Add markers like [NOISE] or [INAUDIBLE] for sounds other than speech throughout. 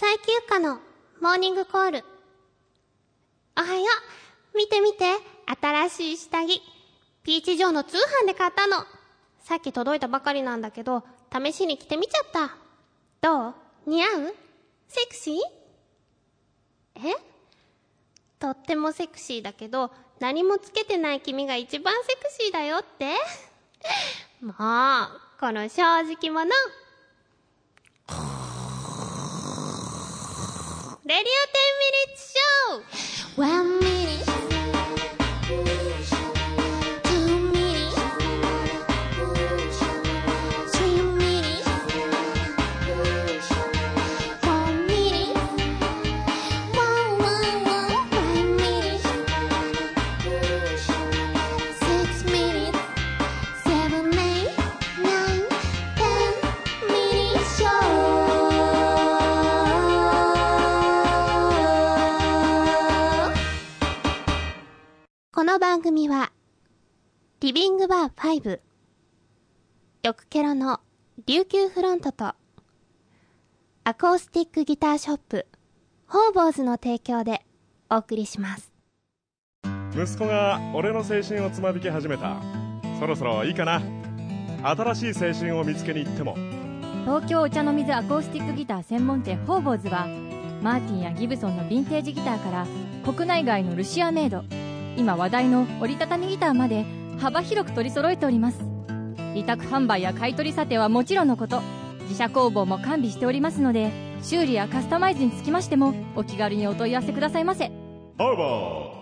最休暇のモーニングコール。おはよう。見て見て。新しい下着。ピーチ城の通販で買ったの。さっき届いたばかりなんだけど、試しに着てみちゃった。どう？似合う？セクシー？え？とってもセクシーだけど、何もつけてない君が一番セクシーだよって [LAUGHS] もう、この正直者。レディオ10ミニッツショー。番組は、リビングバー5、よくケロの琉球フロントと、アコースティックギターショップ、ホーボーズの提供でお送りします。息子が俺の青春をつまびき始めた。そろそろいいかな。新しい青春を見つけに行っても。東京お茶の水アコースティックギター専門店ホーボーズはマーティンやギブソンのヴィンテージギターから国内外のルシアメイド今話題の折りたたみギターまで幅広く取り揃えております。委託販売や買い取り査定はもちろんのこと自社工房も完備しておりますので修理やカスタマイズにつきましてもお気軽にお問い合わせくださいませ。ハーバ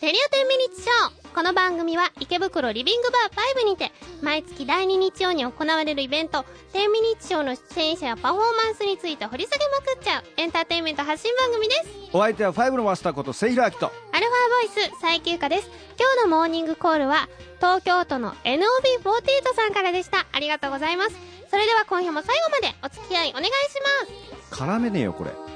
レディオ10ミニッツショーこの番組は池袋リビングバー5にて毎月第2日曜に行われるイベント10ミニッツショーの出演者やパフォーマンスについて掘り下げまくっちゃうエンターテインメント発信番組です。お相手はファイブのマスターことセイラーキとアルファボイス最休暇です。今日のモーニングコールは東京都の NOB48 さんからでした。ありがとうございます。それでは今夜も最後までお付き合いお願いします。絡めねえよこれ。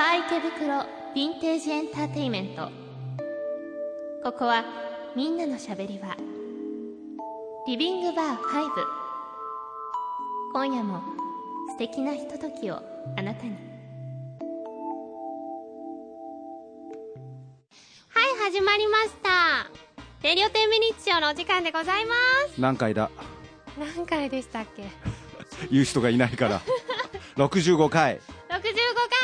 ファー池袋ヴィンテージエンターテインメント。ここはみんなのしゃべり場。リビングバー5今夜も素敵なひとときをあなたに。はい始まりました。レディオ10ミニッツショーのお時間でございま何回だ？す何回でしたっけ？[LAUGHS] 言う人がいないから。[LAUGHS] 65回。65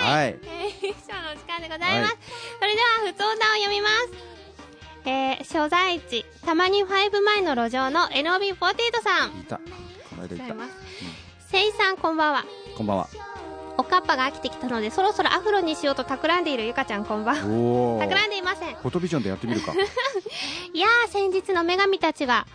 回はい。えー、ショーのお時間でございます、それでは普通歌を読みます。えー、所在地たまに5前の路上の NOB48 さん。いた。この間いた。せいさんこんばんは。こんばんは。おかっぱが飽きてきたのでそろそろアフロにしようと企んでいるゆかちゃんこんばんは。企んでいません。フォトビジョンでやってみるか。[LAUGHS] いやー先日の女神たちが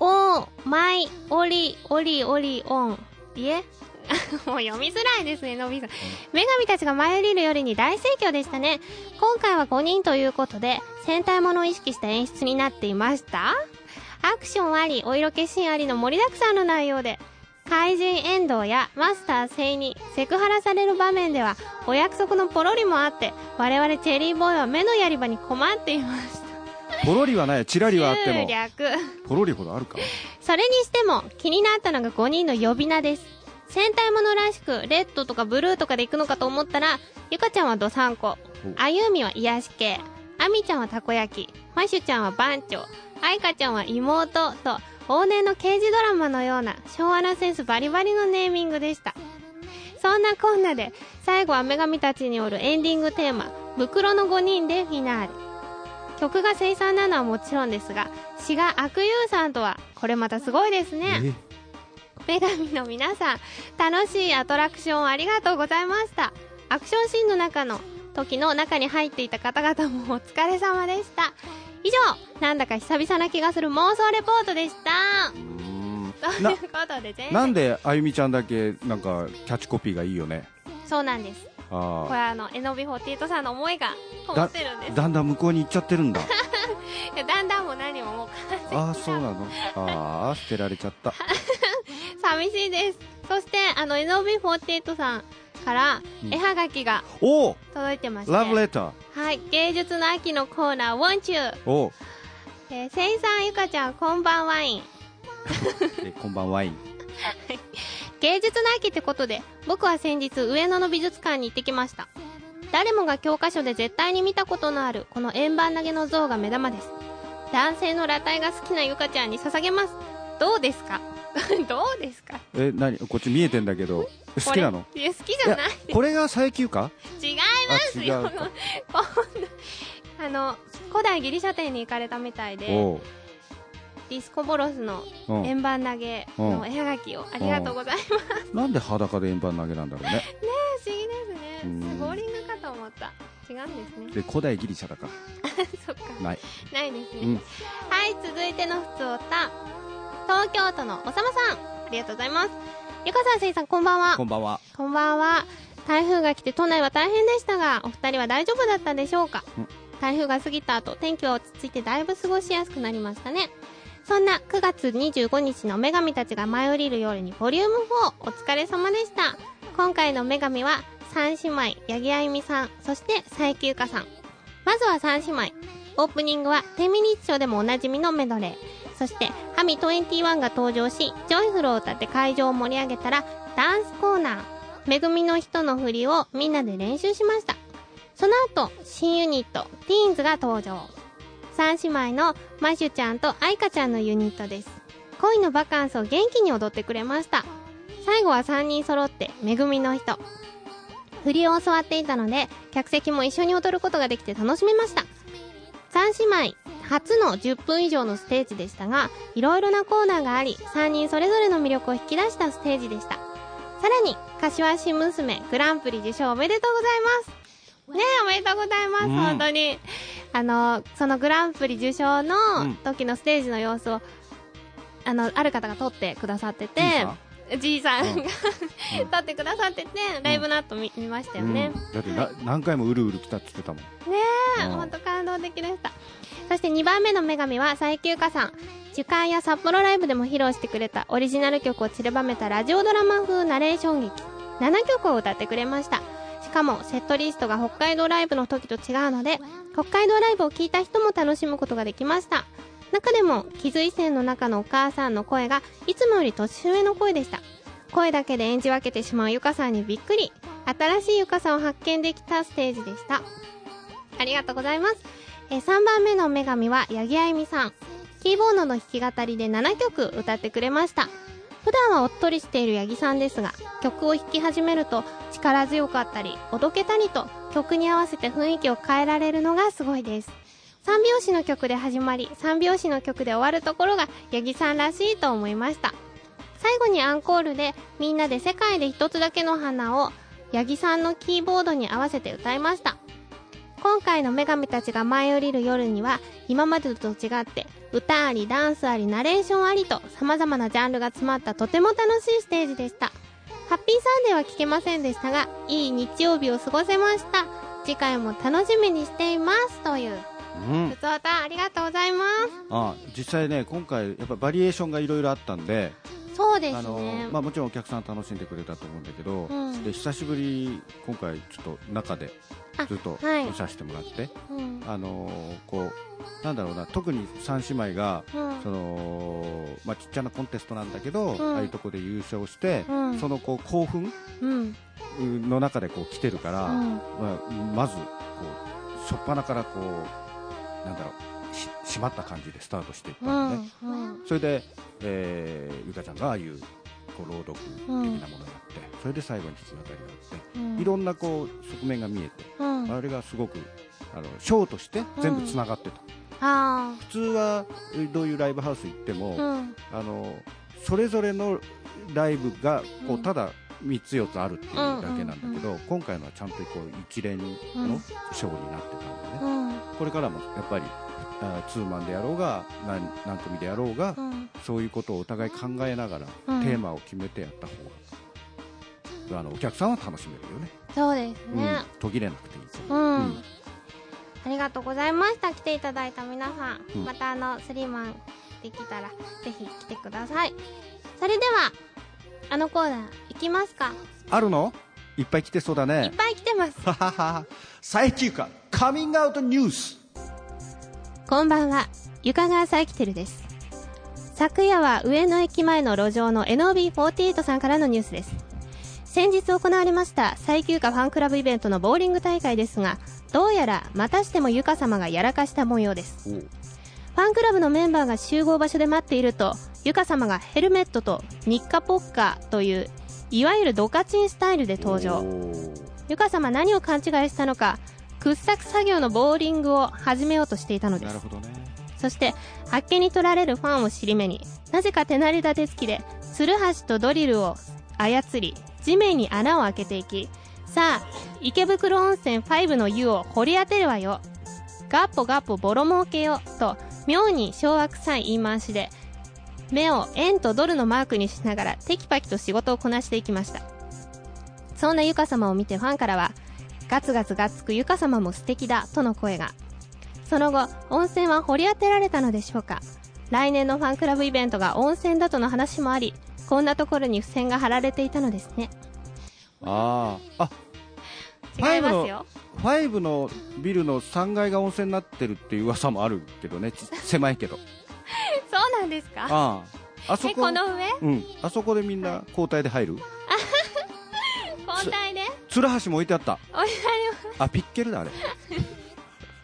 おーマイオリオリオリオンいえ？[LAUGHS] もう読みづらいですね、のびさん。女神たちが舞い降りるよりに大盛況でしたね。今回は5人ということで、戦隊ものを意識した演出になっていましたアクションあり、お色気シーンありの盛りだくさんの内容で、怪人遠藤やマスター聖にセクハラされる場面では、お約束のポロリもあって、我々チェリーボーイは目のやり場に困っていました。ポロリはないチラリはあっても。ポロリほどあるかそれにしても気になったのが5人の呼び名です。戦隊ものらしく、レッドとかブルーとかで行くのかと思ったら、ゆかちゃんはドサンコ、あゆみは癒し系、あみちゃんはたこ焼き、ましゅちゃんは番長、あいかちゃんは妹と、往年の刑事ドラマのような昭和なセンスバリバリのネーミングでした。そんなこんなで、最後は女神たちによるエンディングテーマ、袋の5人でフィナーレ。曲が生産なのはもちろんですが、詩が悪友さんとは、これまたすごいですね。女神の皆さん、楽しいアトラクションありがとうございました。アクションシーンの中の時の中に入っていた方々もお疲れ様でした。以上、なんだか久々な気がする妄想レポートでした。ということで全然なんであゆみちゃんだけなんかキャッチコピーがいいよねそうなんです。これああの、えのび48さんの思いがこもってるんです。だんだん向こうに行っちゃってるんだだんだんも何ももうああそうなのああ捨てられちゃった寂しいです。そして、あの、NOB48 さんからうん。絵はがきが届いてまして、ラブレターはい、芸術の秋のコーナー、Won't You? お！えー、せいさんゆかちゃんこんばんワイン。[LAUGHS] えこんばんワイン。芸術の秋ってことで僕は先日上野の美術館に行ってきました。誰もが教科書で絶対に見たことのあるこの円盤投げの像が目玉です。男性の裸体が好きなゆかちゃんに捧げます。どうですか？[LAUGHS] どうですか？え何？こっち見えてんだけど。好きなの？いや好きじゃない。これが最休か違いますよ。あ [LAUGHS] の古代ギリシャ店に行かれたみたいでディスコボロスのう。ん円盤投げの絵はがきをありがとうございます。なんで裸で円盤投げなんだろうね。[LAUGHS] 不思議ですうん。ねボーリングかと思った。違うんですね。で古代ギリシャだかそっか。らない。ないですね、うん。はい続いてのふつおた東京都のおさまさんありがとうございます。ゆかさんせいさんこんばんは。こんばんは。こんばんは。台風が来て都内は大変でしたがお二人は大丈夫だったでしょうか？うん。台風が過ぎた後天気は落ち着いてだいぶ過ごしやすくなりましたね。そんな9月25日の女神たちが舞い降りる夜にボリューム4お疲れ様でした。今回の女神は三姉妹八木あゆみさんそして佐伯ゆかさん。まずは三姉妹。オープニングは10ミニッツショーでもおなじみのメドレーそしてハミ21が登場しジョイフルを歌って会場を盛り上げたらダンスコーナーめぐみの人の振りをみんなで練習しました。その後新ユニットティーンズが登場。三姉妹のマシュちゃんとアイカちゃんのユニットです。恋のバカンスを元気に踊ってくれました。最後は3人揃ってめぐみの人。振りを教わっていたので客席も一緒に踊ることができて楽しめました。三姉妹初の10分以上のステージでしたがいろいろなコーナーがあり3人それぞれの魅力を引き出したステージでした。さらに柏市娘グランプリ受賞おめでとうございます。ねえおめでとうございます、うん。本当に。あのそのグランプリ受賞のうん。時のステージの様子をあのある方が撮ってくださっててじいさん。が、うん。[LAUGHS] 撮ってくださっててライブの後見見ましたよね、うん。だってな何回もうるうる来たって言ってたもん。ねえ、うん。ほんと感動的でした。そして2番目の女神は最休暇さん。主観や札幌ライブでも披露してくれたオリジナル曲を散りばめたラジオドラマ風ナレーション劇。7曲を歌ってくれました。しかもセットリストが北海道ライブの時と違うので、北海道ライブを聴いた人も楽しむことができました。中でも、木髄線の中のお母さんの声がいつもより年上の声でした。声だけで演じ分けてしまうゆかさんにびっくり。新しいゆかさんを発見できたステージでした。ありがとうございます。え3番目の女神は八木あゆみさん。キーボードの弾き語りで7曲歌ってくれました。普段はおっとりしている八木さんですが、曲を弾き始めると力強かったり、おどけたりと曲に合わせて雰囲気を変えられるのがすごいです。三拍子の曲で始まり、三拍子の曲で終わるところが八木さんらしいと思いました。最後にアンコールでみんなで世界で一つだけの花を八木さんのキーボードに合わせて歌いました。今回の女神たちが舞い降りる夜には今までと違って歌ありダンスありナレーションありと様々なジャンルが詰まったとても楽しいステージでした。ハッピーサンデーは聞けませんでしたが、いい日曜日を過ごせました。次回も楽しみにしています。という、うんふつおたありがとうございます。あ実際ね今回やっぱバリエーションがいろいろあったんでそうですあのね。まあ、もちろんお客さん楽しんでくれたと思うんだけど、うんで久しぶり今回ちょっと中であずっとはい見させてもらって、うん。あのこうなんだろうな特に三姉妹がうんその、まあ、ちっちゃなコンテストなんだけど、うんああいうとこで優勝して、うんそのこう興奮うん。の中でこう来てるから、うんまあ、まずこう初っ端からこうなんだろうし締まった感じでスタートしていったうんのね、ん。うん。それで、えーゆかちゃんがああいうこう朗読的なものをやって、それで最後に弾き語りがあって、うんいろんなこう側面が見えて、うん。あれがすごくあのショーとして全部つながってた、あ普通はどういうライブハウス行っても、あ。のそれぞれのライブがこううんただ3つ4つあるっていうだけなんだけど、今回のはちゃんとこう一連のショーになってたんでね、うん。これからもやっぱりあツーマンでやろうが何何組でやろうが、うん。そういうことをお互い考えながら、うんテーマを決めてやった方があのお客さんは楽しめるよね、そうですね。うん、途切れなくていいとうん。ありがとうございました。来ていただいた皆さん。うんまたあの、スリーマンできたら、ぜひ来てください。それでは、あのコーナー、行きますか。あるの？いっぱい来てそうだいっねぱい来てます。最休暇カミングアウトニュースこんばんは。床川サイキテルです。昨夜は上野駅前の路上の NOB48 さんからのニュースです。先日行われました最休暇ファンクラブイベントのボーリング大会ですがどうやらまたしてもゆか様がやらかした模様です。ファンクラブのメンバーが集合場所で待っているとゆか様がヘルメットと日課ポッカーといういわゆるドカチンスタイルで登場。ゆか様何を勘違いしたのか掘削作業のボーリングを始めようとしていたのです。なるほどね。そしてあっけに取られるファンを尻目になぜか手なり立て付きでツルハシとドリルを操り地面に穴を開けていきさあ池袋温泉5の湯を掘り当てるわよ。ガッポガッポボロ儲けよと妙に昭和臭い言い回しで目を円とドルのマークにしながらテキパキと仕事をこなしていきました。そんなゆか様を見てファンからはガツガツがっつくゆか様も素敵だとの声が。その後温泉は掘り当てられたのでしょうか。来年のファンクラブイベントが温泉だとの話もありこんなところに付箋が貼られていたのですね。あああ違いますよ。5のビルの3階が温泉になってるっていう噂もあるけどね。ち [LAUGHS] 狭いけど。そうなんですか？あああそえここの上？うん。あそこでみんな交代で入る？交代で？ツルハシも置いてあった。おいりあピッケルだあれ。[LAUGHS]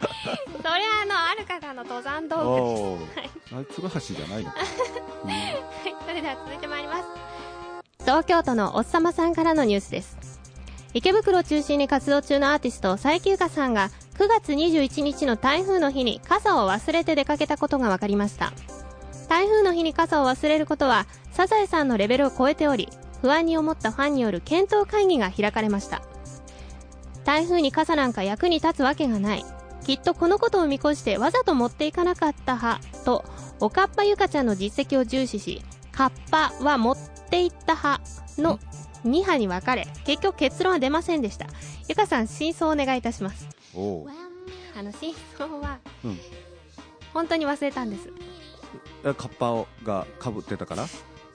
それはあのある方の登山道具おー。はい。あれツルハシじゃないのか、[LAUGHS] うん。ですそれでは続いてまいります。東京都のおっさまさんからのニュースです。池袋を中心に活動中のアーティスト最休暇さんが9月21日の台風の日に傘を忘れて出かけたことが分かりました。台風の日に傘を忘れることはサザエさんのレベルを超えており不安に思ったファンによる検討会議が開かれました。台風に傘なんか役に立つわけがない。きっとこのことを見越してわざと持っていかなかった派。とおかっぱゆかちゃんの実績を重視しカッパは持っていった派。の2派に分かれ結局結論は出ませんでした。ゆかさん真相をお願いいたします。あの真相は、うん。本当に忘れたんです。えカッパをがかぶってたから？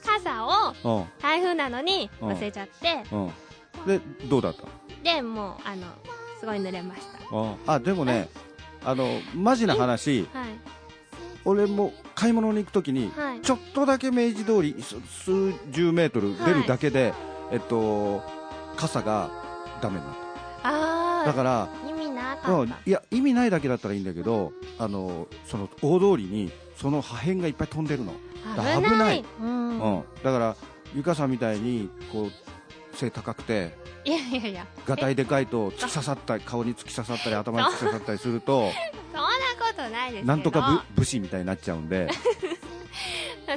傘をうん。台風なのに忘れちゃって。うん。でどうだった？でもうあのすごい濡れました。のあ。でもねあのマジな話。はい。俺も買い物に行くときにはい。ちょっとだけ明治通りす数十メートル出るだけで、えっと傘がダメになっああただから意味なかった、うん、いや意味ないだけだったらいいんだけどあのその大通りにその破片がいっぱい飛んでるの、危ない。うん。うん、だからゆかさんみたいにこう背高くていやいやいや。がたいでかいと突き刺さったり顔に突き刺さったり頭に突き刺さったりするとそんなことないですなんとか武武士みたいになっちゃうんで。[LAUGHS]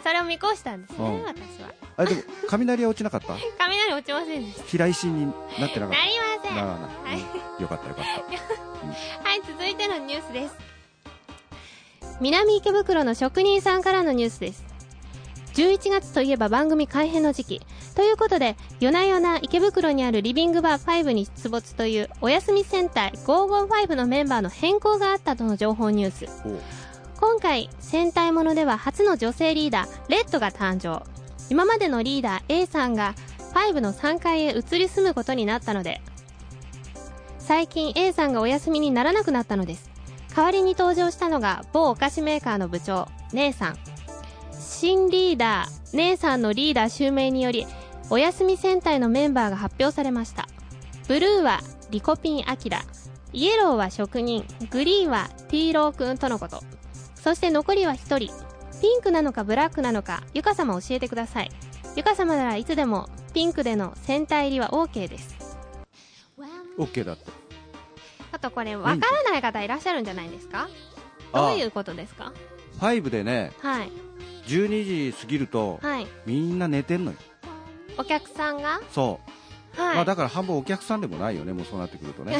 それを見越したんですね、うん。私は。あれでも雷は落ちなかった？雷落ちませんでし平石になってなかった？なりません。ならない、はいうん。よかったよかった。はい、続いてのニュースです。南池袋の職人さんからのニュースです。11月といえば番組改編の時期。ということで、夜な夜な池袋にあるリビングバー5に出没というお休み戦隊555のメンバーの変更があったとの情報ニュース。今回、戦隊ものでは初の女性リーダー、レッドが誕生。今までのリーダー A さんが5の3階へ移り住むことになったので、最近 A さんがお休みにならなくなったのです。代わりに登場したのが某お菓子メーカーの部長、姉さん。新リーダー、姉さんのリーダー襲名により、お休み戦隊のメンバーが発表されました。ブルーはリコピンアキラ、イエローは職人、グリーンはティーローくんとのこと。そして残りは1人。ピンクなのかブラックなのか、ゆか様教えてください。ゆか様ならいつでもピンクでの戦隊入りは OK です。OK だってちょっとこれ、わからない方いらっしゃるんじゃないですか？どういうことですか？5でねはい。12時過ぎるとはい。みんな寝てんのよ。お客さんが？そう、はい。まあだから半分お客さんでもないよねもうそうなってくるとね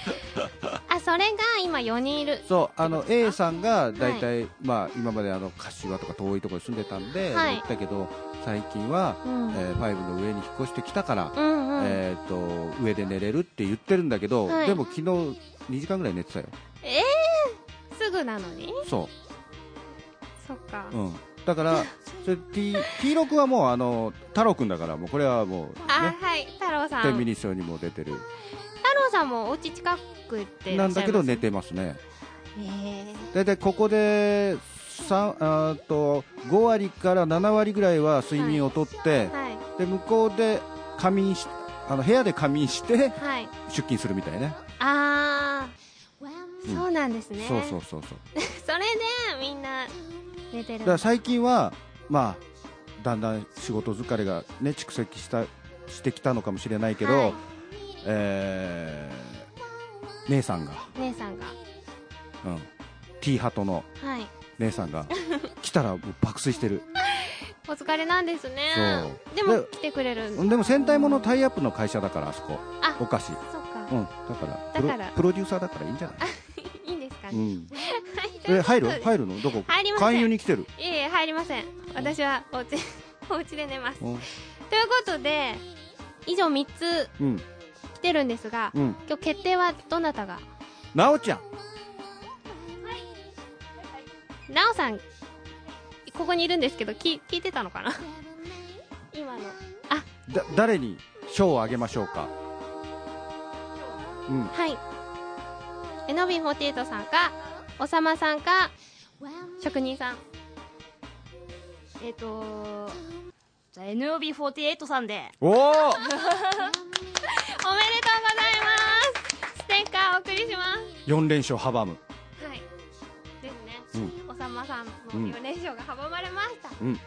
[LAUGHS] あ、それが今4人いる。そうあの A さんが大体、まあ今まであの柏とか遠いところに住んでたんで、はい行ったけど最近は、うん。えー5の上に引っ越してきたから、うんうん。えー、と上で寝れるって言ってるんだけど、はいでも昨日2時間ぐらい寝てたよすぐなのに？そそっか。う、うん、だからそれ T, T6 はもうあの太郎くんだからもうこれはもうあ、ねはい。太郎さん。天太秤日賞にも出てる。郎さんもお家近くってなんだけど寝てますね。え。大体ここで三あーと5割から7割ぐらいは睡眠をとって、ー、はい。で向こうで仮眠しあの部屋で仮眠してはい。出勤するみたいね、あー、うん。そうなんですね。そうそうそうそう。[LAUGHS] それでみんな寝てるだから最近はまあだんだん仕事疲れがね蓄積したしてきたのかもしれないけど、はい。えー姉さんが、姉さんが。うん、T ハトのはい。姉さんが [LAUGHS] 来たら爆睡してる。お疲れなんですね。ででも来てくれるんでも戦隊ものタイアップの会社だからあそこ。あお菓子。そっか。うん、だからプロだから。プロデューサーだからいいんじゃない、[LAUGHS] いいんですかね、うん、え入る？入るの？どこ？入りません。勧誘に来てる、いえいえ入りません。私はお家 [LAUGHS] お家で寝ます。うん。ということで以上3つうん。来てるんですがうん、今日決定はどなたが？なおちゃん。なおさんここにいるんですけど聞聞いてたのかな？今の。だ誰に賞をあげましょうか？うん。はい。えのび48さんかおさまさんか職人さん。えっ、とじゃあ NOB48 さんで。おお [LAUGHS] おめでとうございます。ステッカーお送りします。4連勝阻む。はい。ですね、うおさまさんのうん。4連勝が阻まれました、うん。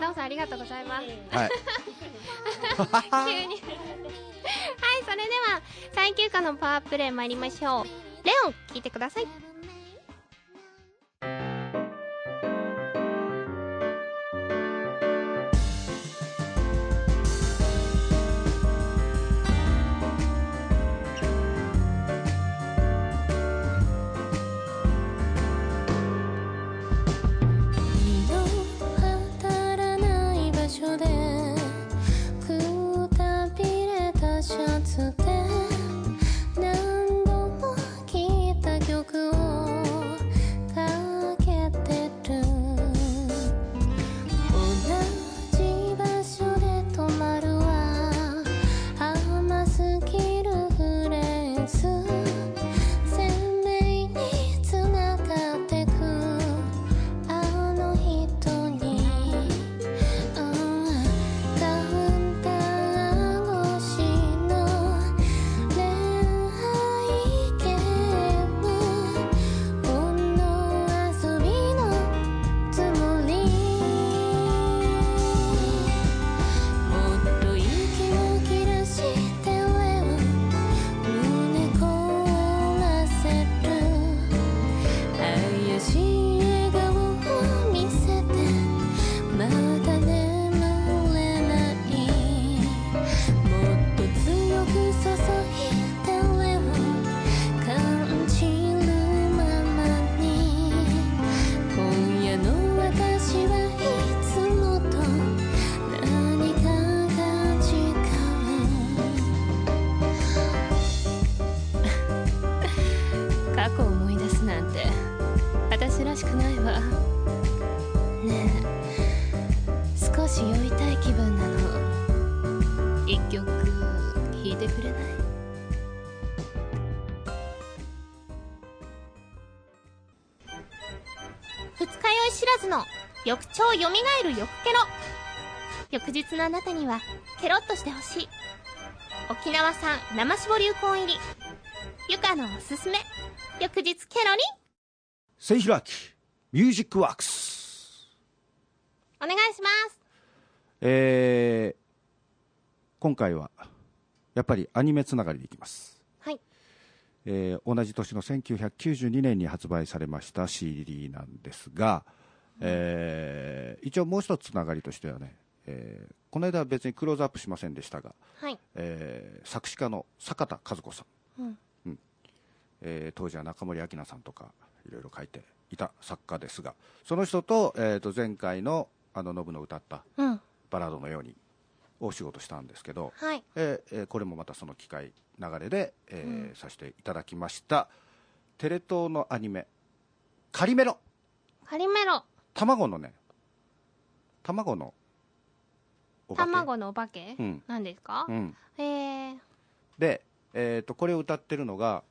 なおさんありがとうございます、はい。[LAUGHS] 急に。はいそれでは最休暇のパワープレイ参りましょう。レオン聞いてくださいえる翌ケロ。翌日のあなたにはケロッとしてほしい。沖縄産生搾りうこん入り。ゆかのおすすめ。翌日ケロリせいひらきミュージックワークス。お願いします。えー今回はやっぱりアニメつながりでいきます、はい。えー同じ年の1992年に発売されました CD なんですが、えー一応もう一つつながりとしてはね、えーこの間は別にクローズアップしませんでしたが、はい。えー作詞家の坂田和子さん、うん。えー当時は中森明菜さんとかいろいろ書いていた作家ですがその人と,、えーと前回のあのノブの歌ったうん。バラードのようにお仕事したんですけど、はい。えーえーこれもまたその機会流れで、えーさせていただきましたテレ東のアニメ「カリメロ。カリメロ」卵のね卵のお化け。卵のお化け、うん。なんですか、うん、へえで、えー、とこれを歌ってるのが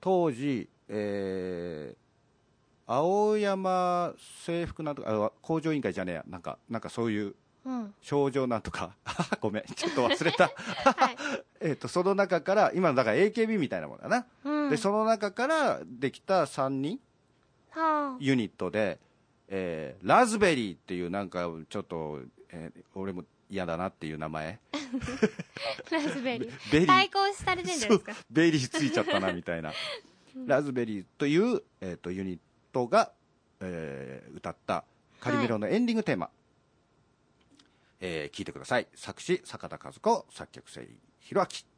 当時、えー、青山制服なんとかあ工場委員会じゃねえや。なんかなんかそういううん。症状なんとか。[LAUGHS] ごめんちょっと忘れた。はい。[LAUGHS] えっとその中から今のだから AKB みたいなものだな、うん。でその中からできた3人はユニットで、えーラズベリーっていうなんかちょっと、えー俺も嫌だなっていう名前。あ。[LAUGHS] ラズベリー。[LAUGHS] ベリー。対抗されてんじゃないですか？ベリーついちゃったなみたいな。ラズベリーという、えー、とユニットが、えー歌ったカリメロのエンディングテーマ、えー聞いてください。作詞坂田和子。作曲性弘明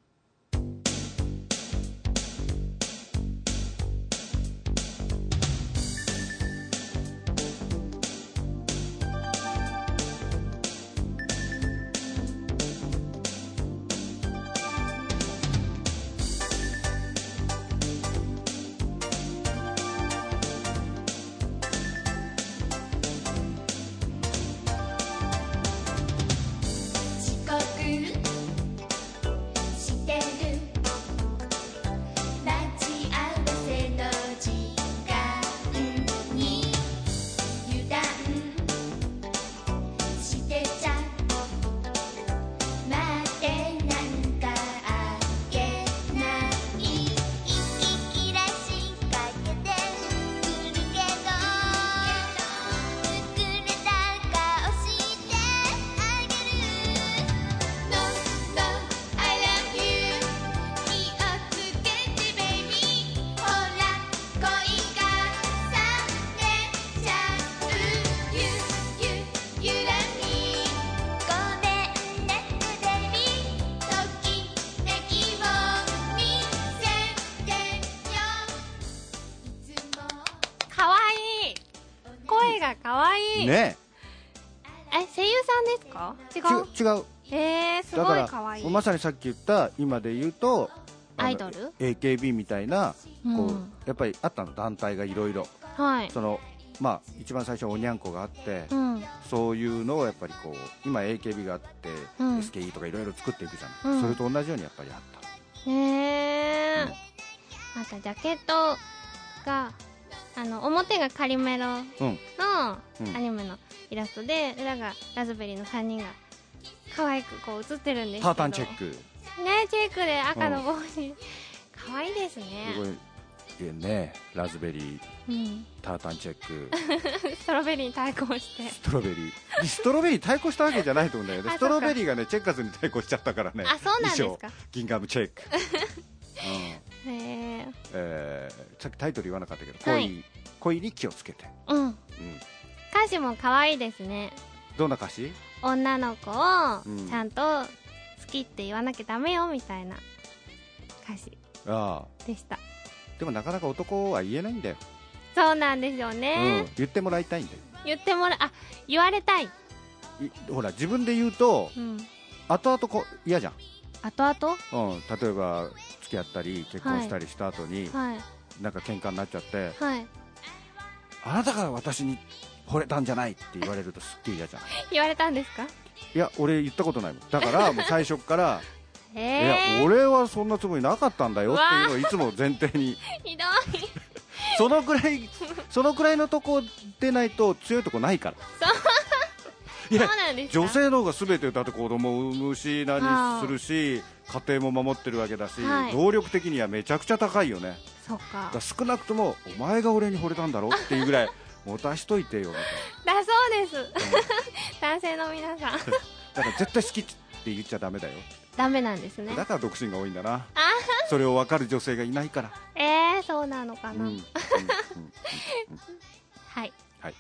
違う。えー、すごいかわいい。ら。まさにさっき言った今で言うとアイドル？AKB みたいなこう、うんやっぱりあったの団体がいろいろ。はい。そのまあ一番最初おにゃんこがあって、うん。そういうのをやっぱりこう今 AKB があって、うん。SKE とかいろいろ作っていくじゃない、うん。それと同じようにやっぱりあった。へえうん。またジャケットがあの表がカリメロのアニメのイラストで裏がラズベリーの3人が可愛くこう写ってるんですけど。タータンチェック。ねチェックで赤の帽子。可愛いですすねごい。ねラズベリー。うん。タータンチェック。[LAUGHS] ストロベリーに対抗して。ストロベリー。ストロベリー対抗したわけじゃないと思うんだよね。あストロベリーがねチェッカーズに対抗しちゃったからね。あそうなんですか。ギンガムチェック、[LAUGHS] うん。へええーさっきタイトル言わなかったけど恋,、はい。恋に気をつけて、うん。うん、歌詞も可愛いですねどんな歌詞？女の子をうん。ちゃんと好きって言わなきゃダメよみたいな歌詞ああ。でした。でもなかなか男は言えないんだよ、そうなんですようねん、、言ってもらいたいんだよ。言ってもらあ言われたい、いほら自分で言うとうん、後々こう嫌じゃん、後々？うん、例えば付き合ったり結婚したりした後に、はい。なんか喧嘩になっちゃってはい。あなたが私に惚れたんじゃないって言われるとすっげえ嫌じゃん。[LAUGHS] 言われたんですか？いや俺言ったことないもん。だからもう最初から [LAUGHS] えいえや俺はそんなつもりなかったんだよっていうのをいつも前提に。[LAUGHS] ひどい。そのくらいそのくらいのとこ出ないと強いとこないから。いそうやなんですか？女性の方が全てだって子供を産むし何するし家庭も守ってるわけだし、はい。能力的にはめちゃくちゃ高いよね。そっか。少なくともお前が俺に惚れたんだろっていうぐらい持たしといてよみだそうです。男性の皆さん。[LAUGHS] だから絶対好きって言っちゃダメだよ。ダメなんですね。だから独身が多いんだな。あそれを分かる女性がいないから。えー、そうなのかな、うん。うん。うん。[LAUGHS] はい。はい。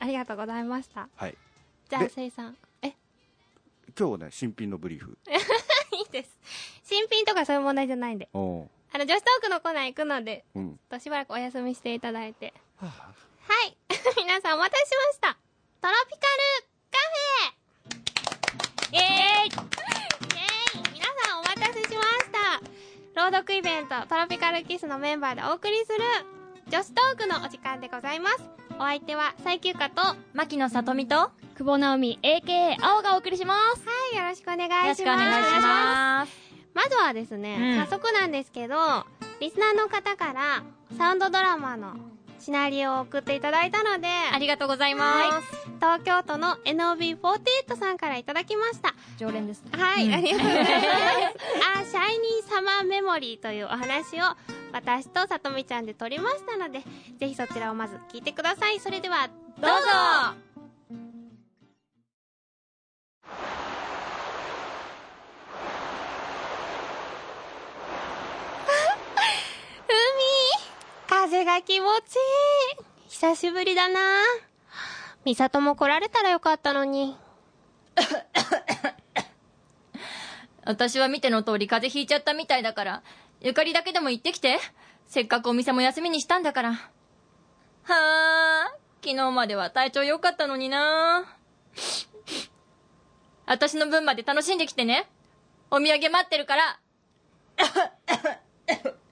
ありがとうございました。はい。じゃあでせいさん。え？今日ね新品のブリーフ。[LAUGHS] いいです。新品とかそういう問題じゃないんで。おう。あの女子トークのコーナー行くのでうん。ちょっとしばらくお休みしていただいて。ははい。[LAUGHS] 皆さんお待たせしました。トロピカルカフェ。イエーイ。イエーイ。皆さんお待たせしました。朗読イベントトロピカルキスのメンバーでお送りする女子トークのお時間でございます。お相手は最休暇とは牧野さとみとよ久保直美 AKA 青がお送りします。いよろしくお願いします。ろしくお願いします。まずはですね、うん。早速なんですけどリスナーの方からサウンドドラマのシナリオを送っていただいたので、ありがとうございます。東京都の NOB48 さんからいただきました。常連ですね。はい、うんありがとうございます。あ、シャイニーサマーメモリーというお話を私とさとみちゃんで撮りましたので、ぜひそちらをまず聞いてください。それでは、どうぞ風が気持ちいい久しぶりだな美里も来られたらよかったのに。[COUGHS] 私は見ての通り風邪ひいちゃったみたいだから、ゆかりだけでも行ってきて。せっかくお店も休みにしたんだから。はあ、昨日までは体調良かったのにな私の分まで楽しんできてね。お土産待ってるから。[COUGHS] [COUGHS]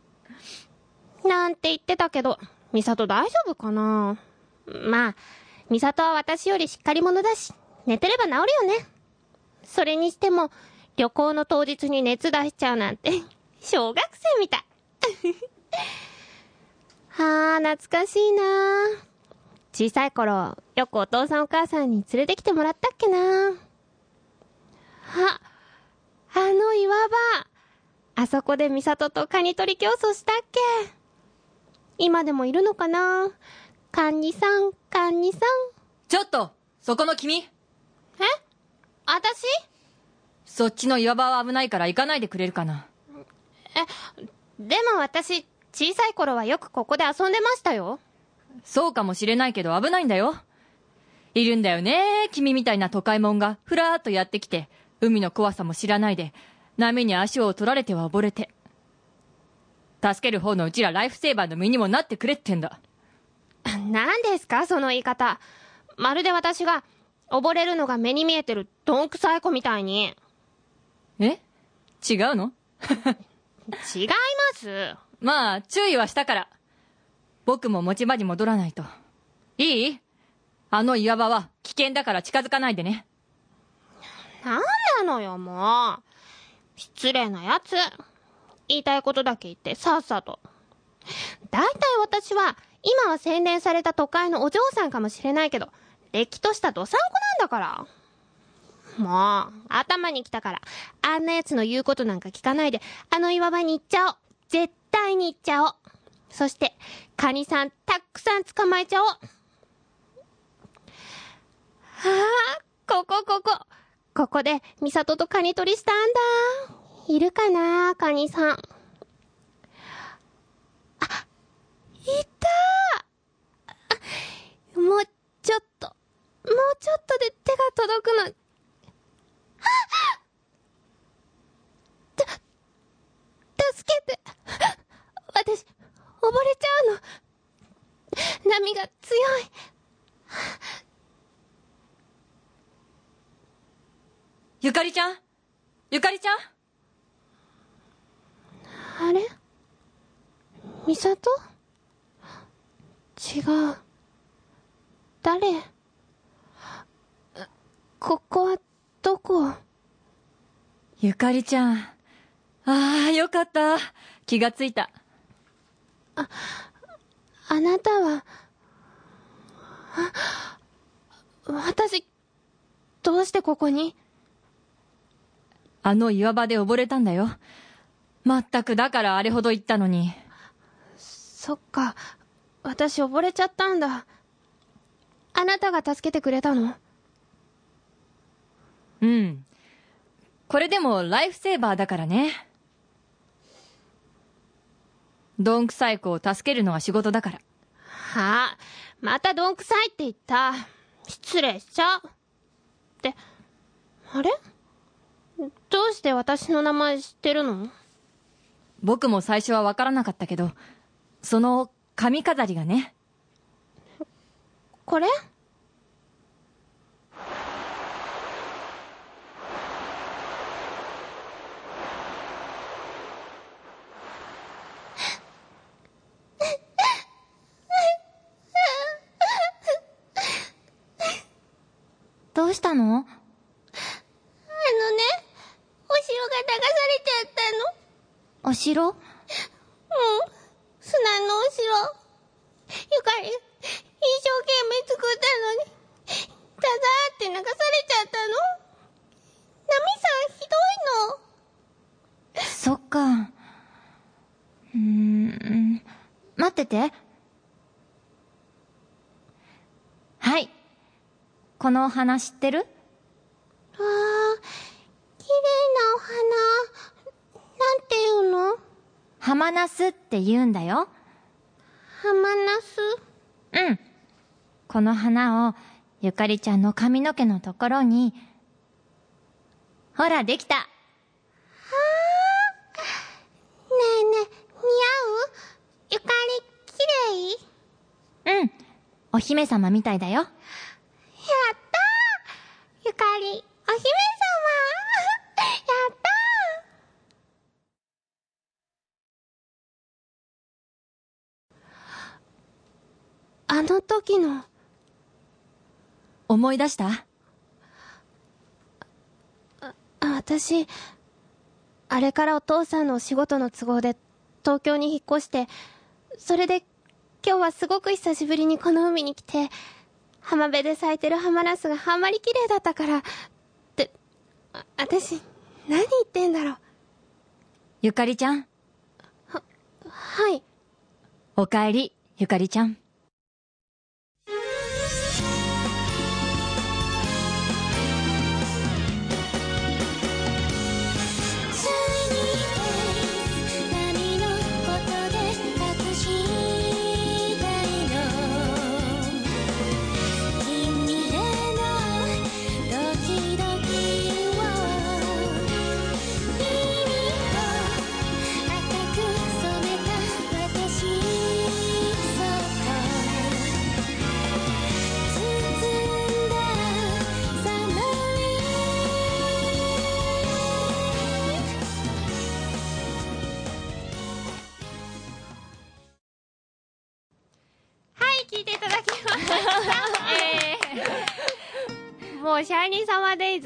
なんて言ってたけど、美里大丈夫かな？まあ、美里は私よりしっかり者だし、寝てれば治るよね。それにしても、旅行の当日に熱出しちゃうなんて、小学生みたい。は [LAUGHS] あ、懐かしいな小さい頃、よくお父さんお母さんに連れてきてもらったっけなあ、あの岩場。あそこで美里とカニ取り競争したっけ？今でもいるのかな？カニさん、カニさん？ちょっとそこの君え？私？そっちの岩場は危ないから行かないでくれるかな。でも私、小さい頃はよくここで遊んでましたよ。そうかもしれないけど危ないんだよ。いるんだよね、君みたいな都会もんが、ふらーっとやってきて、海の怖さも知らないで、波に足を取られては溺れて。助ける方のうちらライフセーバーの身にもなってくれってんだ。何ですか？その言い方。まるで私が、溺れるのが目に見えてるどんくさい子みたいに。え？違うの？違います。まあ、注意はしたから。僕も持ち場に戻らないと。いい？あの岩場は危険だから近づかないでね。なんなのよ、もう。失礼なやつ。言いたいことだけ言って、さっさと。だいたい私は、今は洗練された都会のお嬢さんかもしれないけど、れっきとしたどさんこなんだから。もう、頭に来たから、あんなやつの言うことなんか聞かないで、あの岩場に行っちゃおう。絶対に行っちゃおう。そして、カニさんたくさん捕まえちゃおう。はあ、ここここ。ここで、ミサトとカニ取りしたんだ。いるかなカニさん。あ、いたもうちょっと、もうちょっとで手が届くの。あた、助けて。私、溺れちゃうの。波が強い。ゆかりちゃん？ゆかりちゃん？あれ？ミサト違う。誰？ここは、どこ？ゆかりちゃん。ああ、よかった。気がついた。あなたは、あ私、どうしてここに？あの岩場で溺れたんだよ。まったくだからあれほど言ったのに。そっか、私溺れちゃったんだ。あなたが助けてくれたの？うん。これでもライフセーバーだからね。どんくさい子を助けるのが仕事だから。はあ、またどんくさいって言った。失礼しちゃう。って、あれ？どうして私の名前知ってるの？僕も最初はわからなかったけど、その髪飾りがね。これ？どうしたの？あのね、お城が流されちゃったの。お城？うん。んのお城。ゆかり、一生懸命作ったのに、ダダーって流されちゃったのナミさん、ひどいの。そっか。うーん。待ってて。はい。このお花知ってるわあ、綺麗なお花。なんていうのハマナスって言うんだよ。ハマナス？うん。この花を、ゆかりちゃんの髪の毛のところに、ほら、できた。ねえねえ、似合う？ゆかり、綺麗？うん。お姫様みたいだよ。やったーゆかり、お姫時の、思い出した？あ私、あれからお父さんのお仕事の都合で東京に引っ越して、それで今日はすごく久しぶりにこの海に来て、浜辺で咲いてるハマナスがあんまり綺麗だったから、って、あ私、何言ってんだろう。ゆかりちゃん？はい。おかえり、ゆかりちゃん。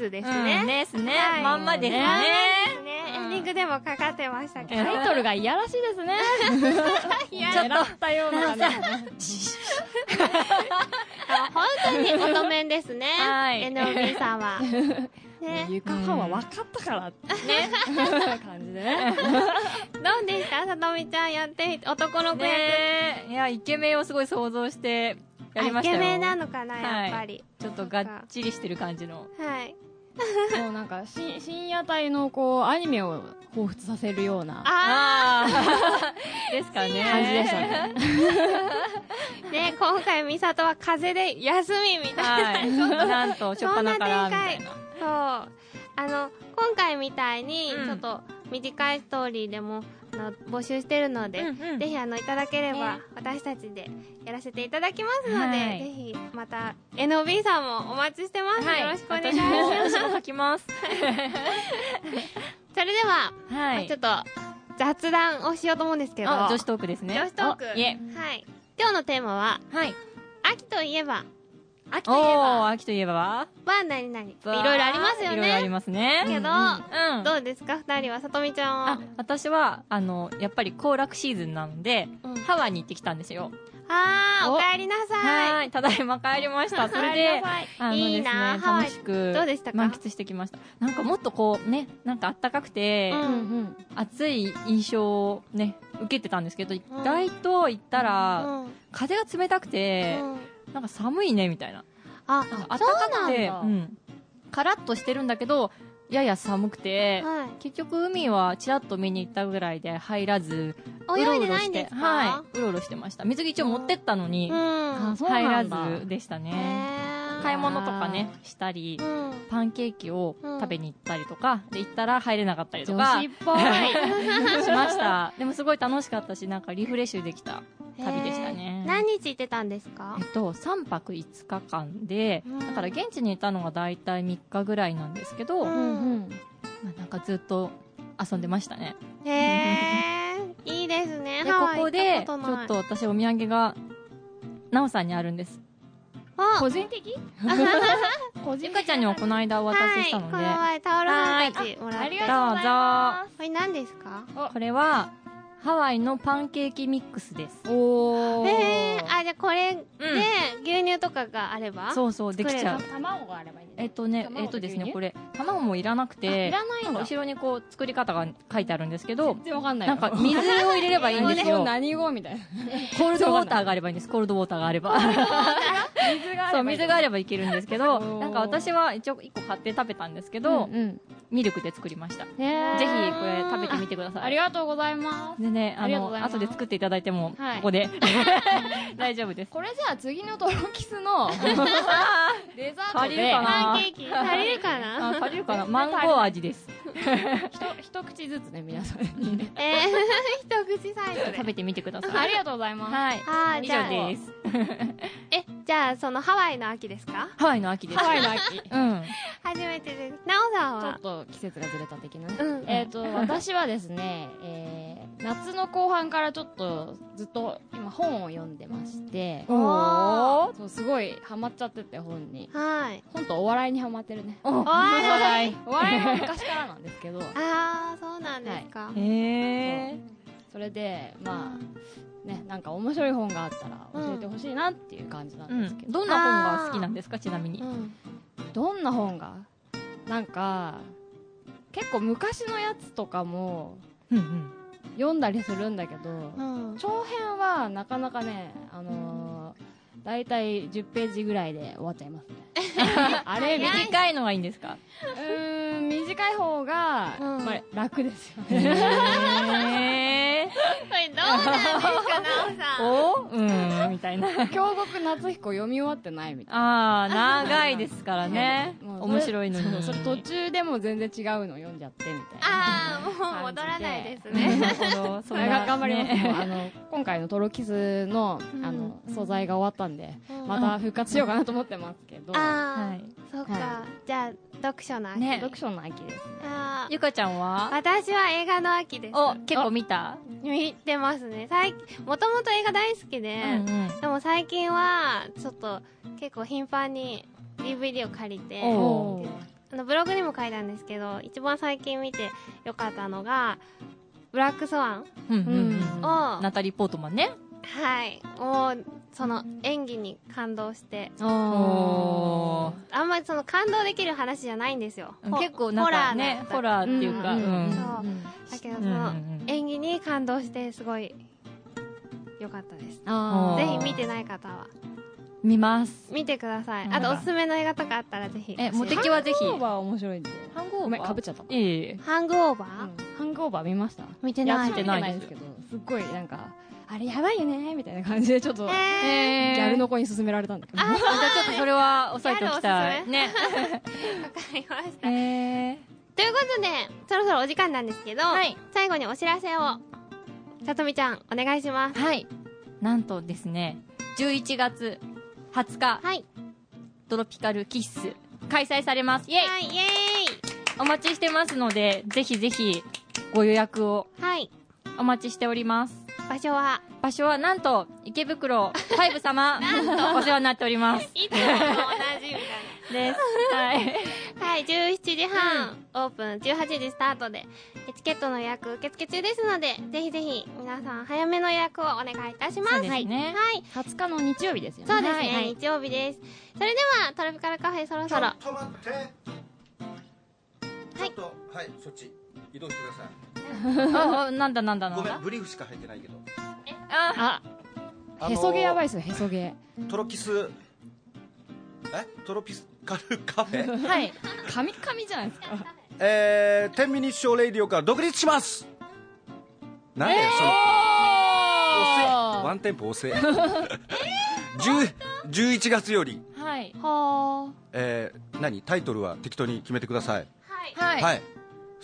ですね。うんですねはいまんまですねまんまですね。うんエンディングでもかかってましたけど。タイトルがいやらしいですね。い [LAUGHS] やちょっとったような感じ。あ本当に乙女ですね。はい NOB さんは。ね。ゆかはは分かったからってね。感じでね。どうでしたさとみちゃんやって、男の子役。いや、イケメンをすごい想像してやりましたよ。あイケメンなのかな、はいやっぱり。ちょっとがっちりしてる感じの。はい。[LAUGHS] もうなんか、し深夜帯のこう、アニメを彷彿させるようなあ [LAUGHS] ですかね。感じでしたね。ー、ね、今回ミサトは風邪で休みみたいな。はい。なんと、しょっぱなから、みたいな。そう。あの、今回みたいに、うんちょっと短いストーリーでも、あの募集してるので、うんうんぜひあの、いただければ、私たちでやらせていただきますので、はいぜひ、また、NOB さんもお待ちしてます。はい。よろしくお願いします。[LAUGHS] それでは、はいちょっ。と、雑談をしようと思うんですけど、あ、女子トークですね。女子トーク。はい。今日のテーマは、はい。秋といえば、秋とおいえば、ー、秋といえばは？何々。いろいろありますよね。いろいろありますね。けど、うん。どうですか？二人は、さとみちゃんは？あ。、私は、あの、やっぱり行楽シーズンなので、うんハワイに行ってきたんですよ。あー、おお帰りなさい。はい。ただいま帰りました。[LAUGHS] それで、あのいいですね、なハワイ楽しくどうでしたか？満喫してきました。なんかもっとこうね、なんかあったかくて、うんうん。暑い印象をね、受けてたんですけど、意外と行ったら、うん。風が冷たくて、うんなんか寒いね、みたいな。あ、なんか暖かくて、うん。カラッとしてるんだけど、やや寒くて、はい。結局海はちらっと見に行ったぐらいで入らず、うろ泳いうでろしてないんです、か？はい、うろうろしてました。水着一応持ってったのに、うん。入らずでしたね。買い物とかね、したりう、ん。パンケーキをうん食べに行ったりとか、で、行ったら入れなかったりと女か、子っぽい。[LAUGHS] しました。でもすごい楽しかったし、なんかリフレッシュできた旅でしたね。何日行ってたんですか？えっと、3泊5日間で、うんだから現地にいたのが大体3日ぐらいなんですけど、うんまうんあなんかずっと遊んでましたね。へー。いいですね。で、ここで、ちょっと私お土産が、なおさんにあるんです。あ個人？的？[LAUGHS] 個ゆかちゃんにもこの間お渡ししたので、はい、この前タオルハンカチもらって。ありがとうございどうぞ。これ何ですか？これは、ハワイのパンケーキミックスです。おー。へーあ、じゃあこれで牛乳とかがあればそうそうできちゃう。作卵があればいいんだえっとね卵えっとですねこれ卵もいらなくあていらない後ろにこう作り方が書いてあるんですけど全然わかんないなんか水を入れればいいんですよ。[LAUGHS] 何語みたいな。コールドウォーターがあればいいんです。コールドウォーターがあれば。[LAUGHS] 水がそう水があればいけるんですけどなんか私は一応1個買って食べたんですけど、うんうんミルクで作りました。ぜねひこれ食べてみてください。ありがとうございます。でねあのございます。後で作っていただいてもはい。ここで。[LAUGHS] 大丈夫です。これじゃあ次のトロキスの [LAUGHS] デザートでパンケーキ。足りるかな。あ足りるかな。マンゴー味です。一口ずつね皆さん。にねえー、[LAUGHS] 一口サイズで。食べてみてください。ありがとうございます。はい。以上です。え、じゃあそのハワイの秋ですか？ハワイの秋です。ハワイの秋。うん。初めてです。なおさんは？ちょっと季節がずれた的なね、うん。えっ、と [LAUGHS] 私はですね、えー夏の後半からちょっとずっと今本を読んでまして。おー。そうすごいハマっちゃってて本に。はい。本とお笑いにハマってるね。おおい笑い。[LAUGHS] お笑いは昔からなんですけど。あー、そうなんですか。へえそれでまあねなんか面白い本があったら教えてほしいなっていう感じなんうんですけど、どんな本が好きなんですか？ちなみに。うん。どんな本が？なんか結構昔のやつとかもうんうん。読んだりするんだけど、うん。長編はなかなかね、あのー、大体10ページぐらいで終わっちゃいますね。[LAUGHS] あれ、短いのがいいんですか？うーん、短い方が、うん。まあ、楽ですよへね。おさん。おうんみたいな京極夏彦読み終わってないみたいな。ああ長いですからね [LAUGHS] 面白いのにそれ途中でも全然違うの読んじゃってみたいな。あー、もう戻らないですね。なるほどそそれが頑張りあの今回のトロキスのあの素材が終わったんで、うんまた復活しようかなと思ってますけど、あー、はいそっかは。じゃあ、読書の秋。ね。読書の秋です。ねあー。ゆかちゃんは？私は映画の秋です。お結構見た？見てますね。最近、もともと映画大好きで、うんでも最近は、ちょっと、結構頻繁に DVD を借りて、あのブログにも書いたんですけど、一番最近見てよかったのが、ブラックスワンうんうんうん。を、ナタリー・ポートマンね。はい、もう、その演技に感動して、おあんまりその感動できる話じゃないんですよ。ほ結構なんかねホホラーラーっていうかうん。うん。うんそう。だけど、そのうん演技に感動して、すごい、良かったです。ぜひ見てない方は、見ます。見てください。うんあと、おすすめの映画とかあったらぜひ。えモテキはぜひ。ハングオーバー面白いんで。ハングオーバー。ごめんかぶっちゃった、いえいえ。ハングオーバー、うん。ハングオーバー見ました？見てない。や見てないですけど。すっごいなんかあれやばいよねみたいな感じでちょっとギええーャルの子に勧められたんだけど。ああじゃあちょっとそれは押さえておきたい。ね。ー、わかりました。えということで、そろそろお時間なんですけど、はい。最後にお知らせを、さとみちゃん、お願いします。はい。なんとですね11月20日はい。トロピカルキッス開催されます。イエイ。はい、イエお待ちしてますのでぜひぜひご予約をーイはい。お待ちしております場所は、場所はなんと池袋ファイブ様お世話になっております。いつもと同じみたいです。はい。な。はい、17時半、オープン、18時スタートで、チケットの予約受付中ですので、ぜひぜひ、皆さん、早めの予約をお願いいたします。そうですね。はい。20日の日曜日ですよね。そうですね、はい。日曜日です。それでは、トロピカルカフェそろそろ、と待って。ちょっとはいそっち移動してください。なんだなんだなんだごめんブリーフしか入ってないけど。ああへそ毛やばいですよへそ毛。トロキス。え？トロピカルカフェ？はい。カミカミじゃないですか。えー、10ミニッショーレイディオから独立します。なんで、その。遅いワンテンポ遅い10 11月より、はい。はえー、何？タイトルは適当に決めてください。はい、はい。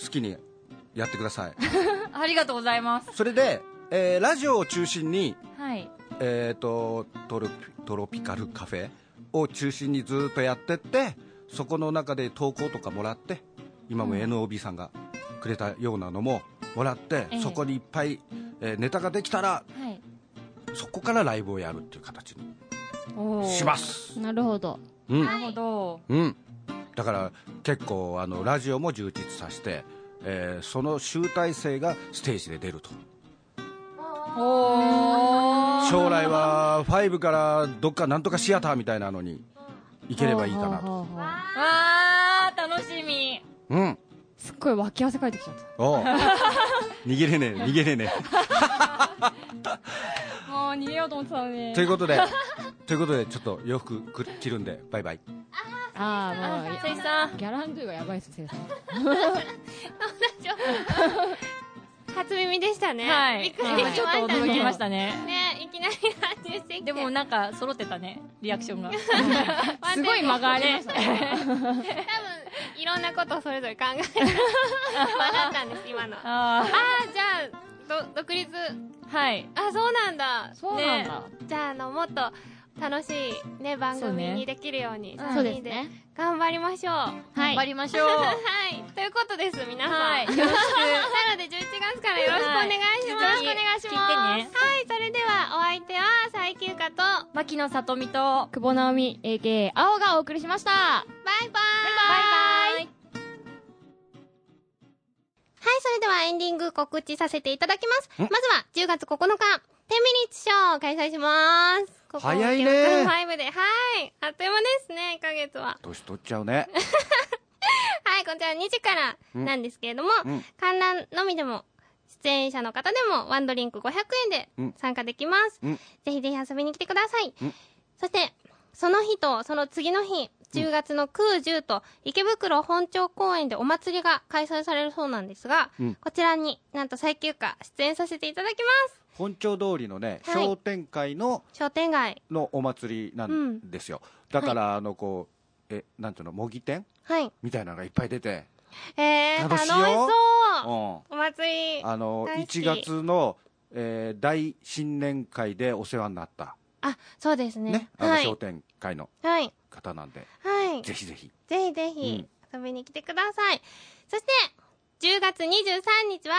好きにやってください。[LAUGHS] ありがとうございます。それで、えーラジオを中心にはい。えー、とトロピトロピカルカフェを中心にずっとやってってそこの中で投稿とかもらって今も NOB さんがくれたようなのももらって、ええ。そこにいっぱい、えーネタができたらはい。そこからライブをやるっていう形にします、なるほど。うん。なるほど。うん、だから結構あのラジオも充実させて、えーその集大成がステージで出ると。お将来は5からどっかなんとかシアターみたいなのに行ければいいかなと。とわー楽しみ。うん。すっごい脇汗かいてきちゃった。おう。逃げれねえ逃げれね [LAUGHS] もう逃げようと思ってたのに。えということでということでちょっと洋服く着るんでバイバイ。ああもうせい。さん。ギャランドゥがやばいっすせいさん。[LAUGHS] 初耳でしたね。はい。びっくりしまちょっと驚きましたね。ねいきなり乱入してきて。でもなんか揃ってたねリアクションが。[LAUGHS] すごい間がありましたね。[LAUGHS] 多分、いろんなことをそれぞれ考えながら学ったんです、今の。あああー、じゃあ、ど、独立。あはい。あ、そうなんだ。そうなんだ、ね。じゃあ、あの、もっと楽しいね、番組にできるように、そう3そうです人でね頑張りましょう。は頑張りましょう [LAUGHS] い。ということです、皆さん。はいよろしくなので、11月からよろしくお願いします。よろしくお願いします。はい、それでは、お相手は、最休暇と、バ牧野さとみと久保直美 AKA 青がお送りしましたイバイバイバイバイはい、それではエンディング告知させていただきます。まずは、10月9日、10ミニッツショーを開催します。ここ早いね池袋5で、はい。あっという間ですね、1ヶ月は。年取っちゃうね [LAUGHS] はい、こちら2時からなんですけれども、うん観覧のみでも、出演者の方でもワンドリンク500円でうん参加できます。うんぜひぜひ遊びに来てください。うんそして、その日とその次の日、10月の9、10と池袋本町公園でお祭りが開催されるそうなんですが、うん。こちらになんと最休暇出演させていただきます。本町通りのねはい。商店会の商店街。のお祭りなんですよ、だから、あのこうえなんていうの模擬店？はい。みたいなのがいっぱい出て、えー、楽し楽しいよそう。うん、お祭り。あの大好き。1月の、えー大新年会でお世話になった、あ、そうですね。ねあのはい商。店会のはい。方なんで、はい。ぜひぜひぜひぜひ遊びに来てください。そして、10月23日は、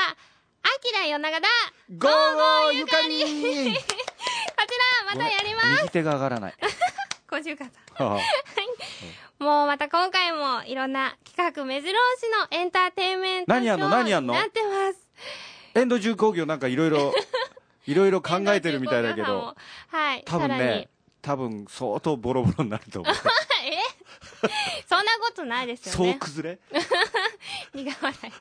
あきら夜長だゴーゴーゆかりこちら、またやります。右手が上がらない [LAUGHS] 50月。[LAUGHS] はもうまた今回もいろんな企画目白押しのエンターテインメント何やんのショー何やんの？になってます。あ [LAUGHS] エンド重工業なんかいろいろいろいろ考えてるみたいだけどはい。多分さらにね。多分相当ボロボロになると思う [LAUGHS] え？[LAUGHS] そんなことないですよ総ね。崩れ？[LAUGHS] 苦笑い。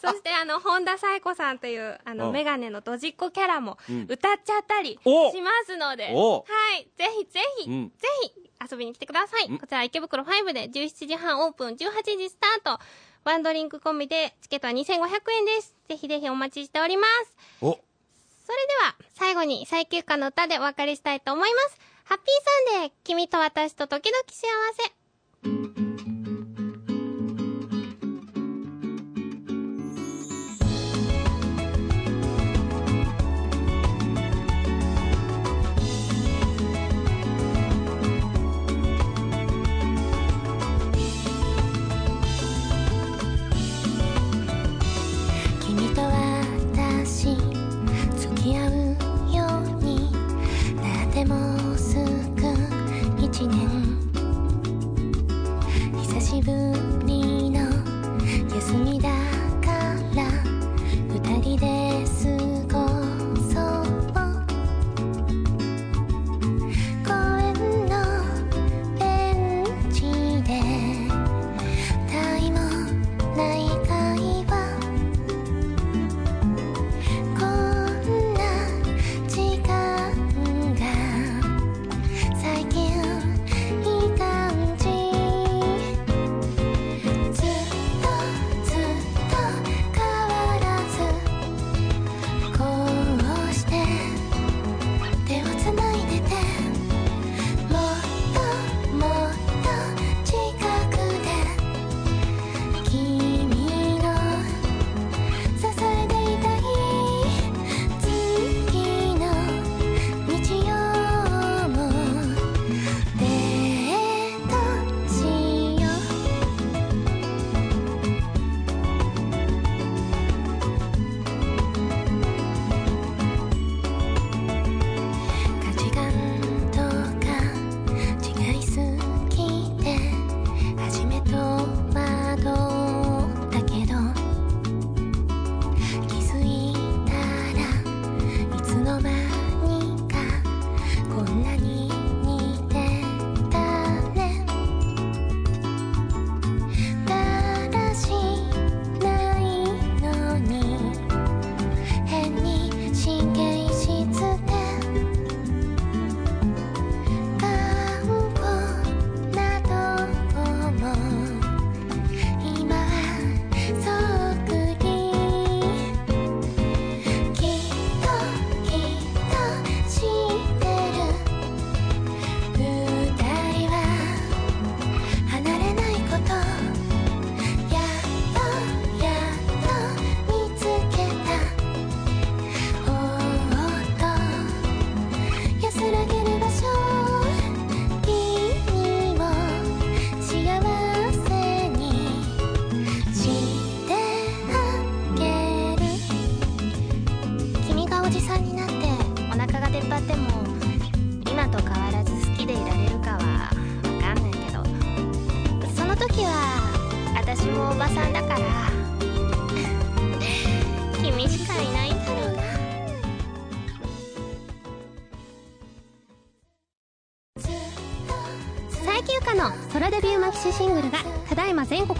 そしてあの、本田紗子さんという、あの、うんメガネのドジっ子キャラもうん歌っちゃったりおしますので、おはい。ぜひぜひ、うんぜひ遊びに来てください。うんこちら池袋5で17時半オープン、18時スタート。ワンドリンクコンビでチケットは2500円です。ぜひぜひお待ちしております。おそれでは、最後に最休暇の歌でお別れしたいと思います。ハッピーサンデー、君と私と時々幸せ。ても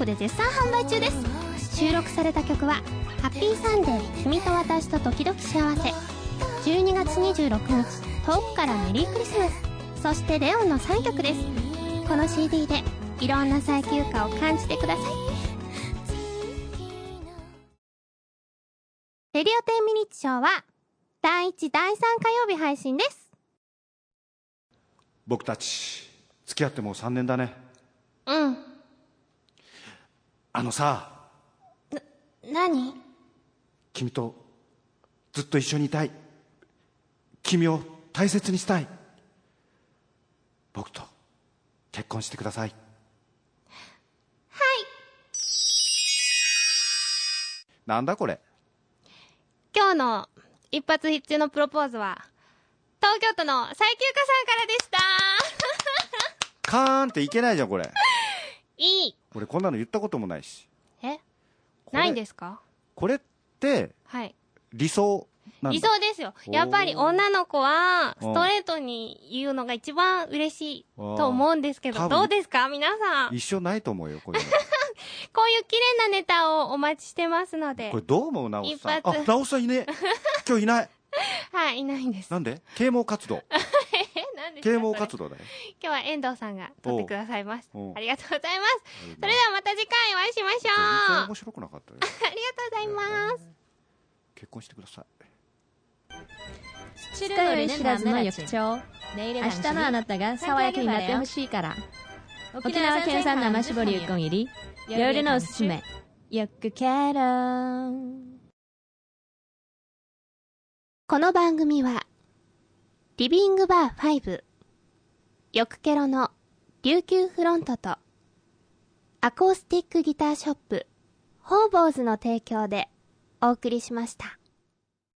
で絶賛販売中です。収録された曲は「ハッピーサンデー君と私と時々幸せ」12月26日遠くからメリークリスマス。そしてレオンの3曲です。この CD でいろんな最休暇を感じてください。レディオ10ミニッチショーは第1第3火曜日配信です。僕たち付き合ってもう3年だね。うんあのさ何？君とずっと一緒にいたい。君を大切にしたい。僕と結婚してください。はい。なんだこれ？今日の一発必中のプロポーズは東京都の最休暇さんからでした。[LAUGHS] カーンっていけないじゃんこれ。いい俺こんなの言ったこともないし。え？ないんですか？これってはい。理想なんだ。理想ですよ。やっぱり女の子はうんストレートに言うのが一番嬉しいと思うんですけどどうですか？皆さん。一緒ないと思うよこれ [LAUGHS] こういう綺麗なネタをお待ちしてますので。これどう思う直さん？一発。あ直さんいね。え今日いない。[LAUGHS] はいいないんです。なんで？啓蒙活動 [LAUGHS] 啓蒙活動だよ今日は遠藤さんが撮ってくださいます。ありがとうございます。それではまた次回お会いしましょう。全然あ面白くなかったよ。りがとうございます。結婚してください知るより知らずの翌朝。明日のあなたが爽やかになってほしいから。沖縄県産生搾りうこん入り。夜のおすすめ。よくケロこの番組は、リビングバー5、よくケロの琉球フロントと、アコースティックギターショップ、ホーボーズの提供でお送りしました。